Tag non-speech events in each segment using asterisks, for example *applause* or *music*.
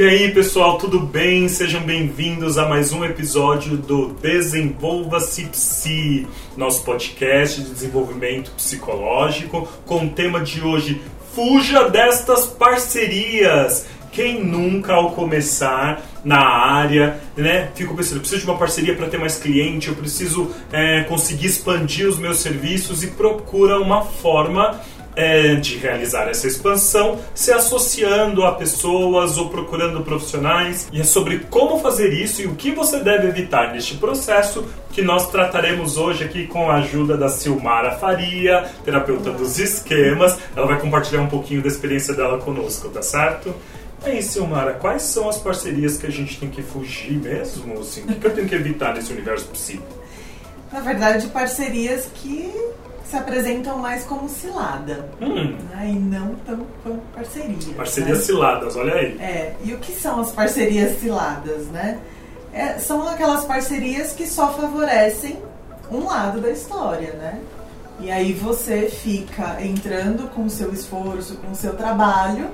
E aí, pessoal, tudo bem? Sejam bem-vindos a mais um episódio do Desenvolva-se Psi, nosso podcast de desenvolvimento psicológico, com o tema de hoje: Fuja destas parcerias. Quem nunca, ao começar na área, né, fico pensando, eu preciso de uma parceria para ter mais cliente, eu preciso é, conseguir expandir os meus serviços e procura uma forma é, de realizar essa expansão se associando a pessoas ou procurando profissionais. E é sobre como fazer isso e o que você deve evitar neste processo que nós trataremos hoje aqui com a ajuda da Silmara Faria, terapeuta dos esquemas. Ela vai compartilhar um pouquinho da experiência dela conosco, tá certo? Aí, Silmara, quais são as parcerias que a gente tem que fugir mesmo? Assim, o que eu tenho que evitar nesse universo possível? Na verdade, parcerias que se apresentam mais como cilada hum. né? e não tão como parcerias. Parcerias né? ciladas, olha aí. É, e o que são as parcerias ciladas, né? É, são aquelas parcerias que só favorecem um lado da história, né? E aí você fica entrando com o seu esforço, com o seu trabalho,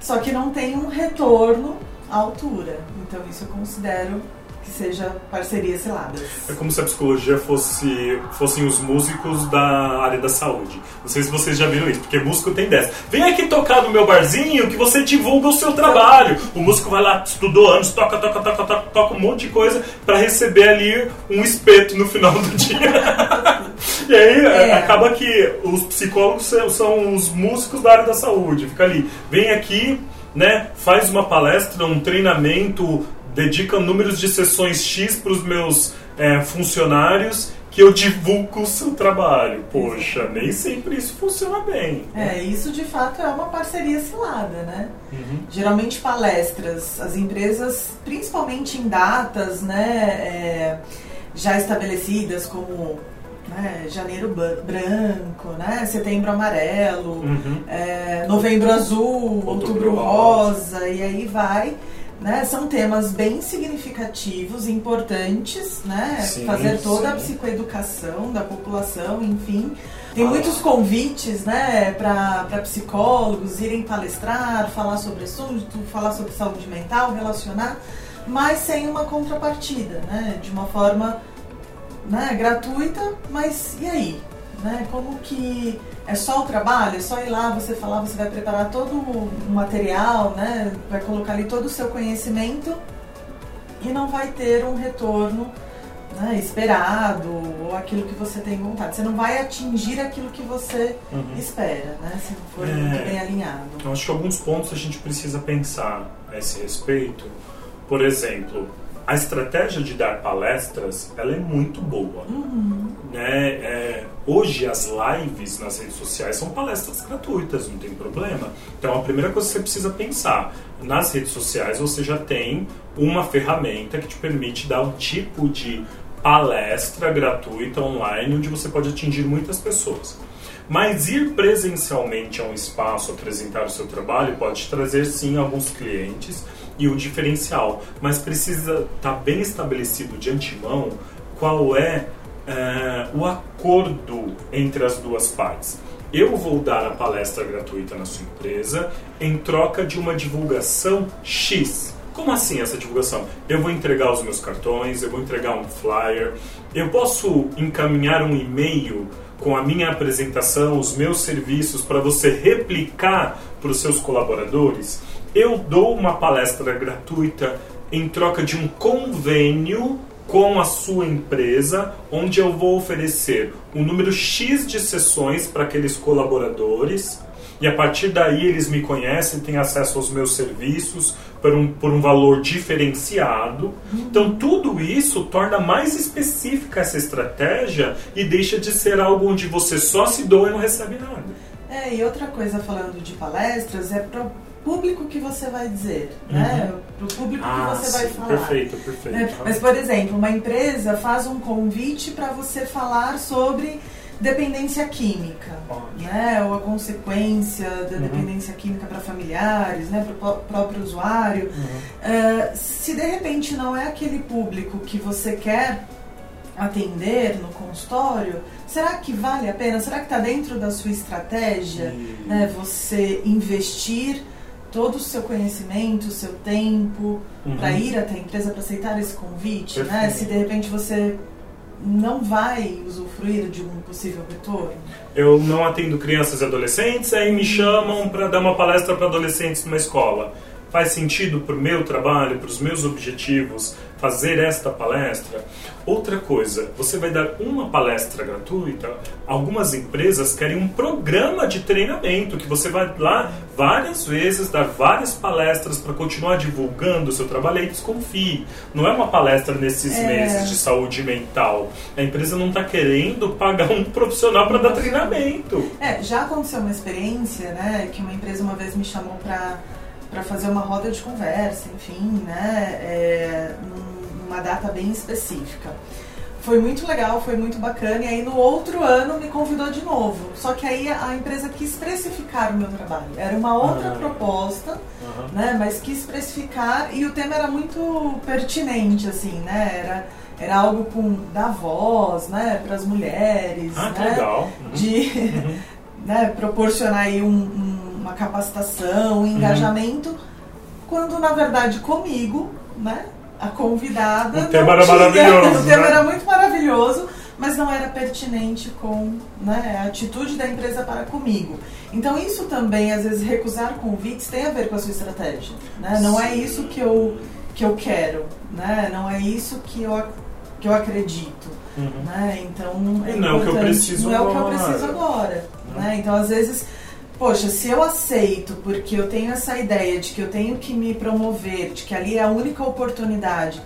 só que não tem um retorno à altura. Então isso eu considero que seja parcerias seladas. É como se a psicologia fosse fossem os músicos da área da saúde. Não sei se vocês já viram isso, porque músico tem dessa. Vem aqui tocar no meu barzinho que você divulga o seu trabalho. O músico vai lá, estudou anos, toca, toca, toca, toca, toca um monte de coisa para receber ali um espeto no final do dia. *laughs* e aí é. acaba que os psicólogos são os músicos da área da saúde. Fica ali, vem aqui, né, faz uma palestra, um treinamento dedicam números de sessões X para os meus é, funcionários que eu divulgo o seu trabalho. Poxa, nem sempre isso funciona bem. É, isso de fato é uma parceria cilada, né? Uhum. Geralmente palestras, as empresas, principalmente em datas, né, é, já estabelecidas como né, janeiro branco, né, setembro amarelo, uhum. é, novembro azul, outubro, outubro rosa, rosa, e aí vai né? São temas bem significativos, importantes, né? Sim, Fazer toda sim. a psicoeducação da população, enfim. Tem ah. muitos convites, né, para psicólogos irem palestrar, falar sobre assunto, falar sobre saúde mental, relacionar, mas sem uma contrapartida, né? De uma forma né, gratuita, mas e aí? Né? Como que é só o trabalho, é só ir lá, você falar, você vai preparar todo o material, né? Vai colocar ali todo o seu conhecimento e não vai ter um retorno né, esperado ou aquilo que você tem vontade. Você não vai atingir aquilo que você uhum. espera, né? Se não for é, muito bem alinhado. Eu acho que alguns pontos a gente precisa pensar a esse respeito. Por exemplo, a estratégia de dar palestras ela é muito boa. Uhum. Né? É, hoje as lives nas redes sociais são palestras gratuitas, não tem problema. Então a primeira coisa que você precisa pensar, nas redes sociais você já tem uma ferramenta que te permite dar um tipo de palestra gratuita online onde você pode atingir muitas pessoas. Mas ir presencialmente a um espaço apresentar o seu trabalho pode trazer sim alguns clientes e o diferencial, mas precisa estar tá bem estabelecido de antemão qual é, é o acordo entre as duas partes. Eu vou dar a palestra gratuita na sua empresa em troca de uma divulgação X. Como assim essa divulgação? Eu vou entregar os meus cartões, eu vou entregar um flyer, eu posso encaminhar um e-mail com a minha apresentação, os meus serviços para você replicar para os seus colaboradores? eu dou uma palestra gratuita em troca de um convênio com a sua empresa, onde eu vou oferecer um número X de sessões para aqueles colaboradores. E a partir daí eles me conhecem, têm acesso aos meus serviços por um, por um valor diferenciado. Então, tudo isso torna mais específica essa estratégia e deixa de ser algo onde você só se doa e não recebe nada. É, e outra coisa falando de palestras é público que você vai dizer, né? uhum. né? Para o público ah, que você vai sim, falar. Perfeito, perfeito. Né? Mas, por exemplo, uma empresa faz um convite para você falar sobre dependência química, né? Ou a consequência da uhum. dependência química para familiares, né? Para o próprio usuário. Uhum. Uh, se de repente não é aquele público que você quer atender no consultório, será que vale a pena? Será que está dentro da sua estratégia né, você investir todo o seu conhecimento, o seu tempo Uhum. para ir até a empresa, para aceitar esse convite, né? Se de repente você não vai usufruir de um possível retorno. Eu não atendo crianças e adolescentes, aí me chamam para dar uma palestra para adolescentes numa escola. Faz sentido para o meu trabalho, para os meus objetivos, fazer esta palestra? Outra coisa, você vai dar uma palestra gratuita. Algumas empresas querem um programa de treinamento que você vai lá várias vezes dar várias palestras para continuar divulgando o seu trabalho. Aí desconfie. Não é uma palestra nesses É. meses de saúde mental. A empresa não está querendo pagar um profissional para dar treinamento. É, já aconteceu uma experiência, né, que uma empresa uma vez me chamou para para fazer uma roda de conversa, enfim, né, é, numa data bem específica. Foi muito legal, foi muito bacana, e aí no outro ano me convidou de novo. Só que aí a empresa quis precificar o meu trabalho. Era uma outra Ah. proposta, né, mas quis precificar e o tema era muito pertinente, assim, né, era, era algo com da voz, né, para as mulheres, Ah, né, legal. Uhum. de *laughs* né, proporcionar aí um- um- uma capacitação, um engajamento, quando na verdade comigo, né, a convidada. O tema não era tinha- maravilhoso, *laughs* O tema né? era muito maravilhoso, mas não era pertinente com né, a atitude da empresa para comigo. Então isso também, às vezes, recusar convites tem a ver com a sua estratégia. Né? Não é isso que eu, que eu quero, né? não é isso que eu, que eu acredito. Uhum. Né? Então é E não é o que eu preciso não é o que eu agora. preciso agora. Né? Né? Então, às vezes, poxa, se eu aceito porque eu tenho essa ideia de que eu tenho que me promover, de que ali é a única oportunidade,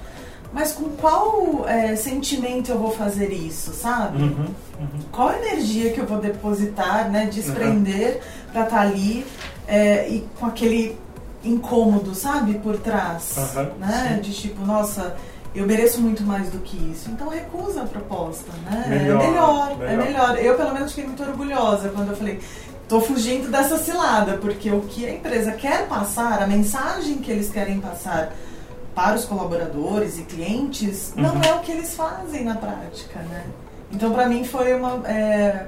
mas com qual é, sentimento eu vou fazer isso, sabe? Uhum. Uhum. Qual energia que eu vou depositar, né, desprender pra estar ali é, e com aquele incômodo, sabe, por trás, né? sim. De tipo, nossa, eu mereço muito mais do que isso. Então recusa a proposta, né? Melhor, é melhor, é melhor. melhor. Eu pelo menos fiquei muito orgulhosa quando eu falei, tô fugindo dessa cilada, porque o que a empresa quer passar, a mensagem que eles querem passar para os colaboradores e clientes, não Uhum. é o que eles fazem na prática, né? Então para mim foi uma é,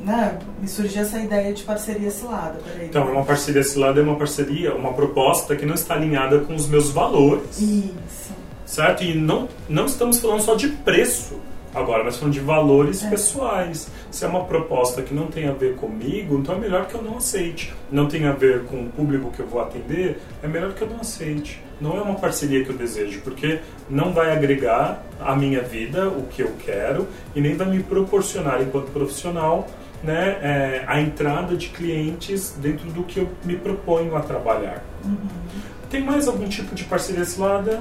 né, me surgiu essa ideia de parceria cilada. Peraí. Então, uma parceria cilada é uma parceria, uma proposta que não está alinhada com os meus valores, Isso. certo? E não, não estamos falando só de preço agora, mas falando de valores É. pessoais. Se é uma proposta que não tem a ver comigo, então é melhor que eu não aceite. Não tem a ver com o público que eu vou atender, é melhor que eu não aceite. Não é uma parceria que eu desejo, porque não vai agregar à minha vida o que eu quero e nem vai me proporcionar, enquanto profissional, né, é, a entrada de clientes dentro do que eu me proponho a trabalhar. Uhum. Tem mais algum tipo de parceria cilada?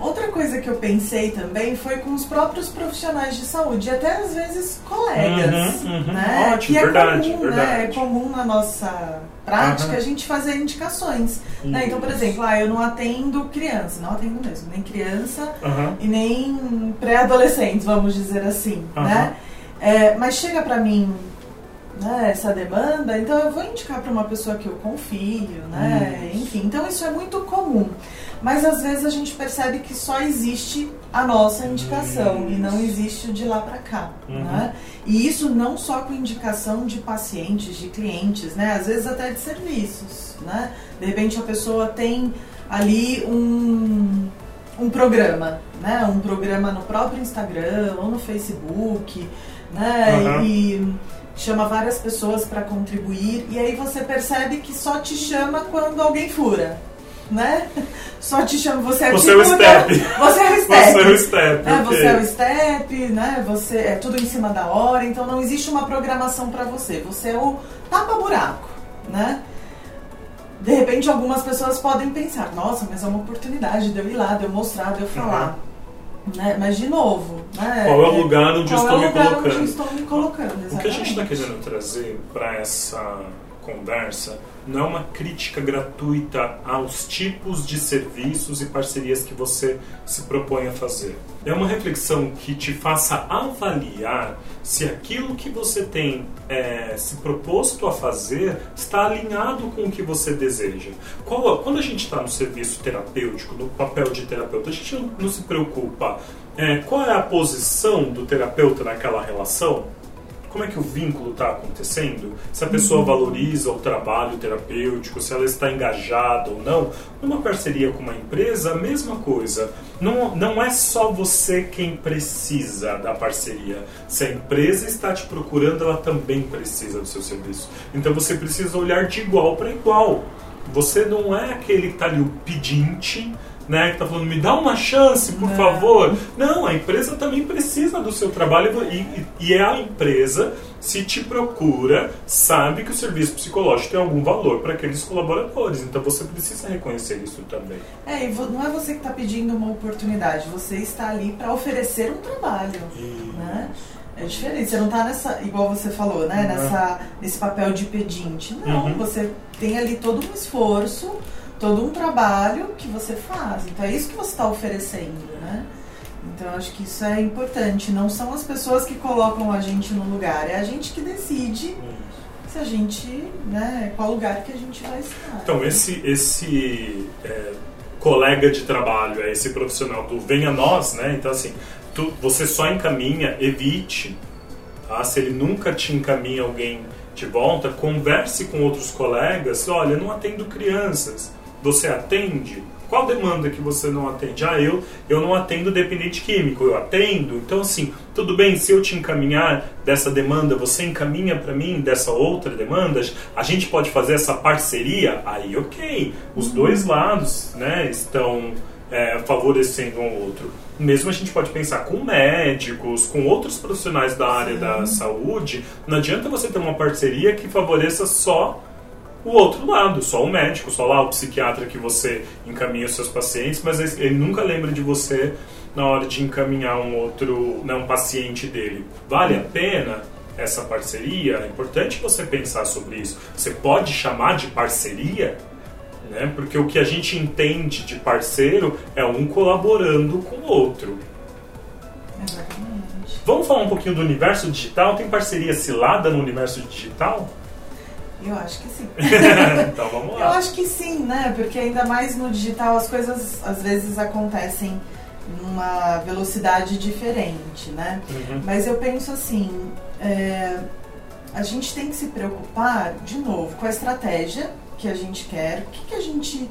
Outra coisa que eu pensei também foi com os próprios profissionais de saúde, e até às vezes colegas, Uhum, uhum. né? Ótimo, que é verdade, comum, né? verdade. É comum na nossa prática Uhum. a gente fazer indicações. né? Então, por exemplo, ah, eu não atendo criança, não atendo mesmo, nem criança e nem pré-adolescentes, vamos dizer assim, né? É, mas chega pra mim né, essa demanda, então eu vou indicar para uma pessoa que eu confio, né? Enfim, então isso é muito comum. Mas às vezes a gente percebe que só existe a nossa indicação e não existe o de lá para cá, Uhum. né? E isso não só com indicação de pacientes, de clientes, né? Às vezes até de serviços, né? De repente a pessoa tem ali um um programa, né? Um programa no próprio Instagram ou no Facebook, né? Aham. E chama várias pessoas para contribuir e aí você percebe que só te chama quando alguém fura, né? *laughs* Só te chama, você é Você é o tipo, step. Você é o step. Você é o step, É, ok. você é o step, né? Você é tudo em cima da hora, então não existe uma programação para você. Você é o tapa-buraco, né? De repente, algumas pessoas podem pensar: nossa, mas é uma oportunidade de eu ir lá, de eu mostrar, de eu falar. Né? Mas, de novo, né? Qual é o lugar onde eu qual estou é o me lugar colocando? Onde eu estou me colocando O que a gente está exatamente. querendo trazer para essa conversa não é uma crítica gratuita aos tipos de serviços e parcerias que você se propõe a fazer. É uma reflexão que te faça avaliar se aquilo que você tem é, se proposto a fazer está alinhado com o que você deseja. Qual- quando a gente está no serviço terapêutico, no papel de terapeuta, a gente não, não se preocupa é, qual é a posição do terapeuta naquela relação? Como é que o vínculo está acontecendo, se a pessoa uhum. valoriza o trabalho terapêutico, se ela está engajada ou não. Numa parceria com uma empresa, a mesma coisa. Não, não é só você quem precisa da parceria. Se a empresa está te procurando, ela também precisa do seu serviço. Então você precisa olhar de igual para igual. Você não é aquele que está ali o pedinte né, que está falando, me dá uma chance, por não. favor. Não, a empresa também precisa do seu trabalho e, e é a empresa, se te procura, sabe que o serviço psicológico tem algum valor para aqueles colaboradores. Então você precisa reconhecer isso também. É, e não é você que está pedindo uma oportunidade, você está ali para oferecer um trabalho. Né? É diferente, você não está nessa, igual você falou, né? Uhum. Nessa, nesse papel de pedinte. Não, uhum. você tem ali todo um esforço todo um trabalho que você faz. Então é isso que você está oferecendo, né? Então acho que isso é importante. Não são as pessoas que colocam a gente no lugar, é a gente que decide se a gente, né, qual lugar que a gente vai estar. Então esse esse é, colega de trabalho, é esse profissional do venha nós, né? Então assim, tu, você só encaminha, evite, tá? Se ele nunca te encaminha alguém de volta, converse com outros colegas. Olha, não atendo crianças você atende? Qual demanda que você não atende? Ah, eu, eu não atendo dependente químico, eu atendo. Então, assim, tudo bem, se eu te encaminhar dessa demanda, você encaminha para mim dessa outra demanda, a gente pode fazer essa parceria? Aí, ok. Os dois lados né, estão é, favorecendo um outro. Mesmo a gente pode pensar com médicos, com outros profissionais da área Sim. da saúde, não adianta você ter uma parceria que favoreça só o outro lado, só o médico, só lá o psiquiatra que você encaminha os seus pacientes, mas ele nunca lembra de você na hora de encaminhar um outro, né, um paciente dele. Vale a pena essa parceria? É importante você pensar sobre isso. Você pode chamar de parceria, né? Porque o que a gente entende de parceiro é um colaborando com o outro. Exatamente. Vamos falar um pouquinho do universo digital? Tem parceria cilada no universo digital? Eu acho que sim. *laughs* então vamos lá. Eu acho que sim, né? Porque ainda mais no digital as coisas às vezes acontecem numa velocidade diferente, né? Uhum. Mas eu penso assim, é, a gente tem que se preocupar, de novo, com a estratégia que a gente quer, o que, que a gente.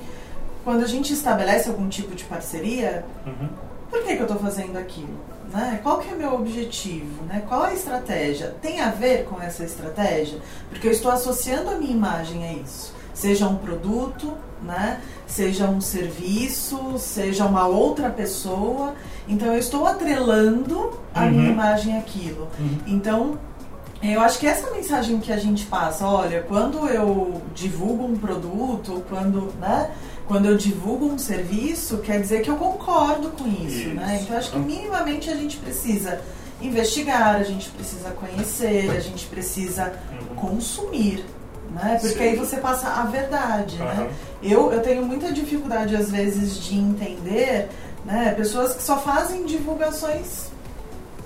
Quando a gente estabelece algum tipo de parceria, uhum. Por que, que eu estou fazendo aquilo? Né? Qual que é o meu objetivo? Né? Qual a estratégia? Tem a ver com essa estratégia? Porque eu estou associando a minha imagem a isso. Seja um produto, né? seja um serviço, seja uma outra pessoa. Então eu estou atrelando a uhum. minha imagem àquilo. Uhum. Então eu acho que essa mensagem que a gente passa, olha, quando eu divulgo um produto, quando, né, quando eu divulgo um serviço, quer dizer que eu concordo com isso, isso. né? Então acho que minimamente a gente precisa investigar, a gente precisa conhecer, a gente precisa uhum. consumir, né? Porque Sim. aí você passa a verdade, uhum. né? Eu, eu tenho muita dificuldade às vezes de entender, né? Pessoas que só fazem divulgações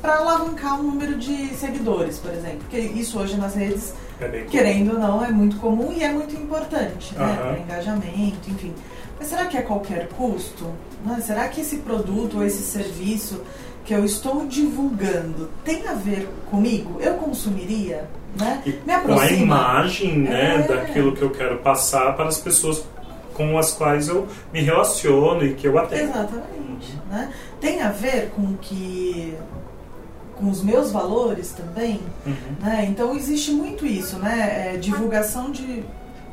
para alavancar o número de seguidores, por exemplo. Porque isso hoje nas redes é querendo ou não, é muito comum e é muito importante, né? Uhum. Para engajamento, enfim. Mas será que é qualquer custo? Né? Será que esse produto ou esse serviço que eu estou divulgando tem a ver comigo? Eu consumiria? Né? Me aproxima. Com a imagem né, é. daquilo que eu quero passar para as pessoas com as quais eu me relaciono e que eu atendo. Exatamente. Né? Tem a ver com que com os meus valores também, uhum. né? Então existe muito isso, né? É, divulgação de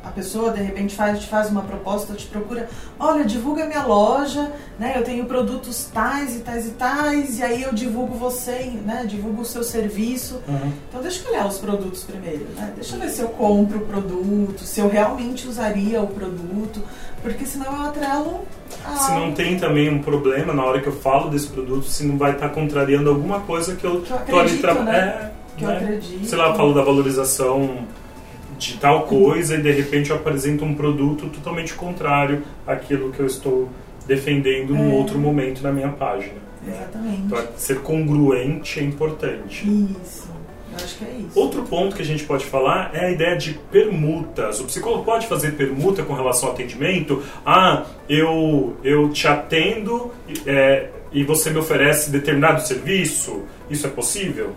a pessoa de repente faz, te faz uma proposta, te procura, olha, divulga minha loja, né? Eu tenho produtos tais e tais e tais, e aí eu divulgo você, né? Divulgo o seu serviço. Uhum. Então deixa eu olhar os produtos primeiro, né? Deixa eu ver se eu compro o produto, se eu realmente usaria o produto, porque senão eu atrelo se não tem também um problema na hora que eu falo desse produto, se não vai estar contrariando alguma coisa que eu, que eu tô ali trabalhando. É, que né? eu acredito. Sei lá, eu falo da valorização de tal coisa e de repente eu apresento um produto totalmente contrário àquilo que eu estou defendendo é. num outro momento na minha página. Né? Exatamente. Então, ser congruente é importante. Isso acho que é isso. Outro ponto que a gente pode falar é a ideia de permutas. O psicólogo pode fazer permuta com relação ao atendimento? Ah, eu, eu te atendo é, e você me oferece determinado serviço? Isso é possível?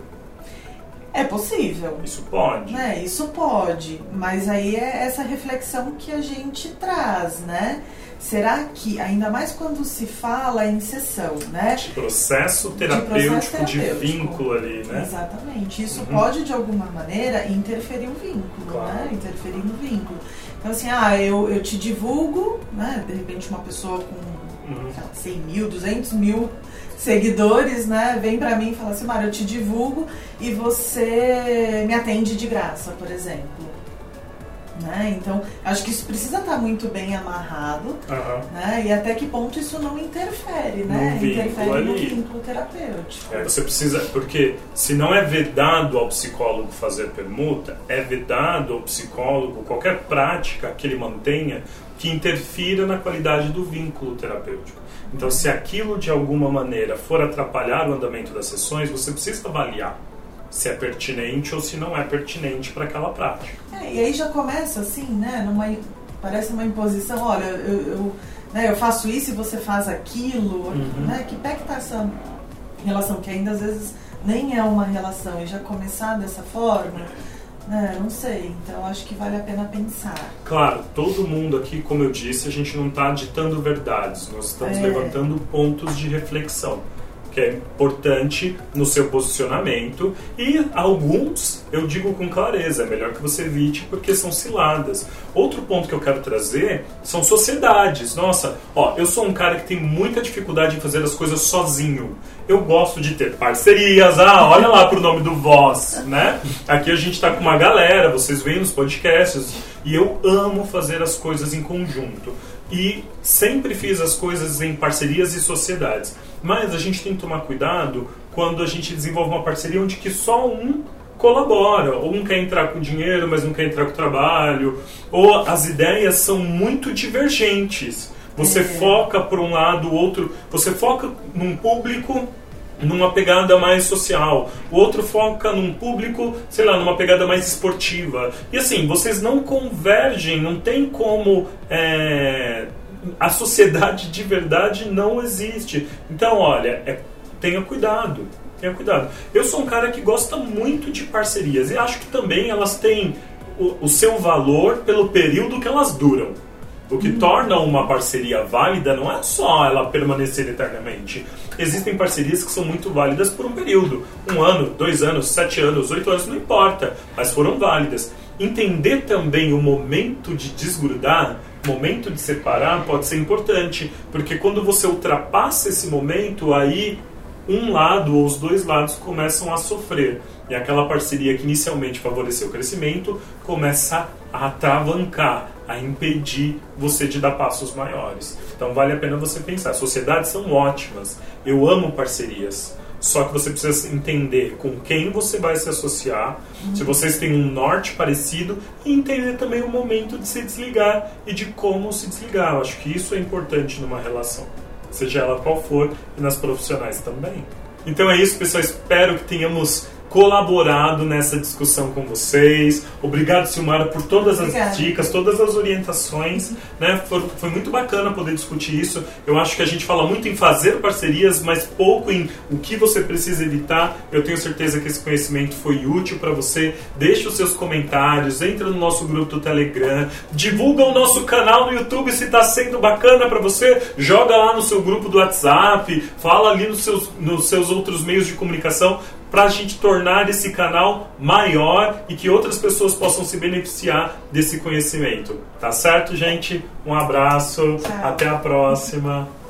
É possível. Isso pode. Né? Isso pode. Mas aí é essa reflexão que a gente traz, né? Será que, ainda mais quando se fala em sessão, né? De processo terapêutico, de, processo terapêutico. de vínculo ali, né? Exatamente. Isso uhum. pode, de alguma maneira, interferir no vínculo, claro. né? Interferir no vínculo. Então, assim, ah, eu, eu te divulgo, né? De repente, uma pessoa com uhum. lá, 100 mil, 200 mil seguidores, né? Vem pra mim e fala assim, Mara, eu te divulgo e você me atende de graça, por exemplo. Né? Então, acho que isso precisa estar muito bem amarrado, uhum. né? E até que ponto isso não interfere, né? No interfere ali. no vínculo terapêutico. É, você precisa, porque se não é vedado ao psicólogo fazer permuta, é vedado ao psicólogo qualquer prática que ele mantenha que interfira na qualidade do vínculo terapêutico. Então, se aquilo de alguma maneira for atrapalhar o andamento das sessões, você precisa avaliar se é pertinente ou se não é pertinente para aquela prática. É, e aí já começa assim, né? Numa, parece uma imposição, olha, eu, eu, né, eu faço isso e você faz aquilo, uhum. né? Que pé que tá essa relação, que ainda às vezes nem é uma relação, e já começar dessa forma, né, não sei. Então acho que vale a pena pensar. Claro, todo mundo aqui, como eu disse, a gente não está ditando verdades, nós estamos é. levantando pontos de reflexão que é importante no seu posicionamento e alguns eu digo com clareza, é melhor que você evite porque são ciladas. Outro ponto que eu quero trazer são sociedades. Nossa, ó, eu sou um cara que tem muita dificuldade em fazer as coisas sozinho. Eu gosto de ter parcerias. Ah, olha lá pro nome do Voz, né? Aqui a gente tá com uma galera, vocês veem nos podcasts, e eu amo fazer as coisas em conjunto. E sempre fiz as coisas em parcerias e sociedades. Mas a gente tem que tomar cuidado quando a gente desenvolve uma parceria onde que só um colabora, ou um quer entrar com dinheiro, mas não quer entrar com trabalho, ou as ideias são muito divergentes. Você é. foca por um lado, o outro, você foca num público numa pegada mais social, o outro foca num público, sei lá, numa pegada mais esportiva. E assim, vocês não convergem, não tem como é, a sociedade de verdade não existe. Então, olha, é, tenha cuidado. Tenha cuidado. Eu sou um cara que gosta muito de parcerias e acho que também elas têm o, o seu valor pelo período que elas duram. O que torna uma parceria válida não é só ela permanecer eternamente. Existem parcerias que são muito válidas por um período. Um ano, dois anos, sete anos, oito anos, não importa. Mas foram válidas. Entender também o momento de desgrudar momento de separar pode ser importante, porque quando você ultrapassa esse momento, aí um lado ou os dois lados começam a sofrer. E aquela parceria que inicialmente favoreceu o crescimento começa a atravancar, a impedir você de dar passos maiores. Então vale a pena você pensar. Sociedades são ótimas. Eu amo parcerias. Só que você precisa entender com quem você vai se associar, se vocês têm um norte parecido, e entender também o momento de se desligar e de como se desligar. Eu acho que isso é importante numa relação, seja ela qual for, e nas profissionais também. Então é isso, pessoal. Espero que tenhamos colaborado nessa discussão com vocês. Obrigado, Silmara, por todas as Obrigada. dicas, todas as orientações. Né? Foi, foi, muito bacana poder discutir isso. Eu acho que a gente fala muito em fazer parcerias, mas pouco em o que você precisa evitar. Eu tenho certeza que esse conhecimento foi útil para você. Deixe os seus comentários, entra no nosso grupo do Telegram, divulga o nosso canal no YouTube se está sendo bacana para você. Joga lá no seu grupo do WhatsApp, fala ali nos seus, nos seus outros meios de comunicação para a gente tornar esse canal maior e que outras pessoas possam se beneficiar desse conhecimento. Tá certo, gente? Um abraço, Tchau. até a próxima.